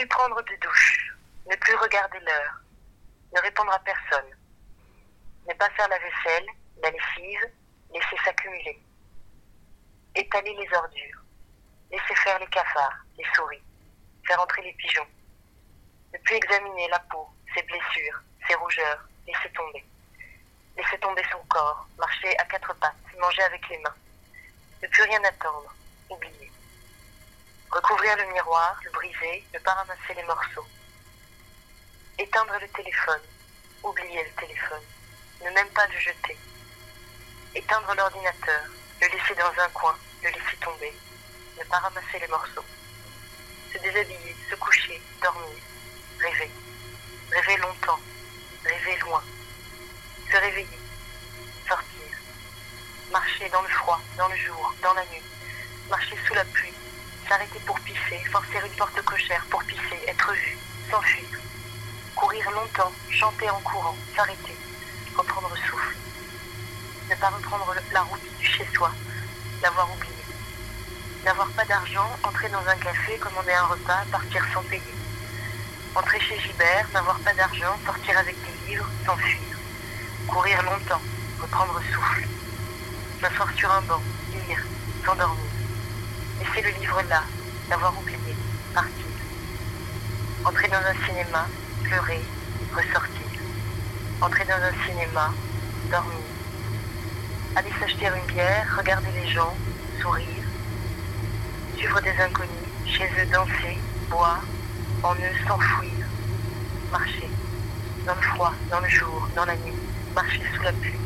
plus prendre de douche, ne plus regarder l'heure, ne répondre à personne, ne pas faire la vaisselle, la lessive, laisser s'accumuler, étaler les ordures, laisser faire les cafards, les souris, faire entrer les pigeons, ne plus examiner la peau, ses blessures, ses rougeurs, laisser tomber, laisser tomber son corps, marcher à quatre pattes, manger avec les mains, ne plus rien attendre, oublier. Recouvrir le miroir, le briser, ne pas ramasser les morceaux. Éteindre le téléphone, oublier le téléphone, ne même pas le jeter. Éteindre l'ordinateur, le laisser dans un coin, le laisser tomber, ne pas ramasser les morceaux. Se déshabiller, se coucher, dormir, rêver. Rêver longtemps, rêver loin. Se réveiller, sortir. Marcher dans le froid, dans le jour, dans la nuit. Marcher sous la pluie, s'arrêter pour pisser, forcer une porte cochère pour pisser, être vu, s'enfuir. Courir longtemps, chanter en courant, s'arrêter, reprendre souffle. Ne pas reprendre la route du chez-soi, l'avoir oublié. N'avoir pas d'argent, entrer dans un café, commander un repas, partir sans payer. Entrer chez Gibert, n'avoir pas d'argent, sortir avec des livres, s'enfuir. Courir longtemps, reprendre souffle. M'asseoir sur un banc, lire, s'endormir. Laisser le livre là, l'avoir oublié, partir. Entrer dans un cinéma, pleurer, ressortir. Entrer dans un cinéma, dormir. Aller s'acheter une bière, regarder les gens, sourire. Suivre des inconnus, chez eux danser, boire, en eux s'enfouir. Marcher. Dans le froid, dans le jour, dans la nuit. Marcher sous la pluie.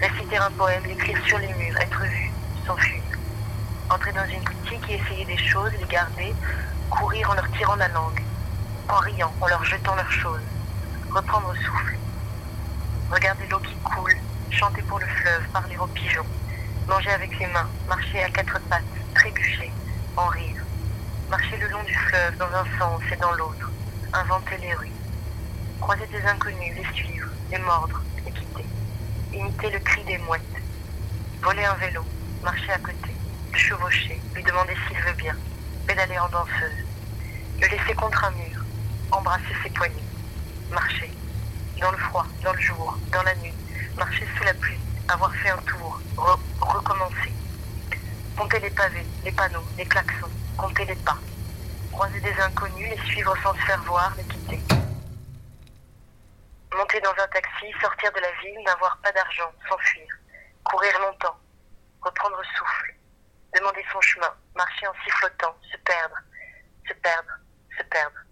Réciter un poème, l'écrire sur les murs, être vu, s'enfuir. Entrer dans une boutique et essayer des choses, les garder, courir en leur tirant la langue, en riant, en leur jetant leurs choses, reprendre souffle. Regarder l'eau qui coule, chanter pour le fleuve, parler aux pigeons, manger avec les mains, marcher à quatre pattes, trébucher, en rire, marcher le long du fleuve dans un sens et dans l'autre, inventer les rues, croiser des inconnus, les suivre, les mordre, les quitter, imiter le cri des mouettes, voler un vélo, marcher à côté, chevaucher, lui demander s'il veut bien, pédaler en danseuse, le laisser contre un mur, embrasser ses poignets, marcher, dans le froid, dans le jour, dans la nuit, marcher sous la pluie, avoir fait un tour, re- recommencer, compter les pavés, les panneaux, les klaxons, compter les pas, croiser des inconnus, les suivre sans se faire voir, les quitter. Monter dans un taxi, sortir de la ville, n'avoir pas d'argent, s'enfuir, courir longtemps, reprendre souffle, demander son chemin, marcher en sifflotant, se perdre, se perdre, se perdre.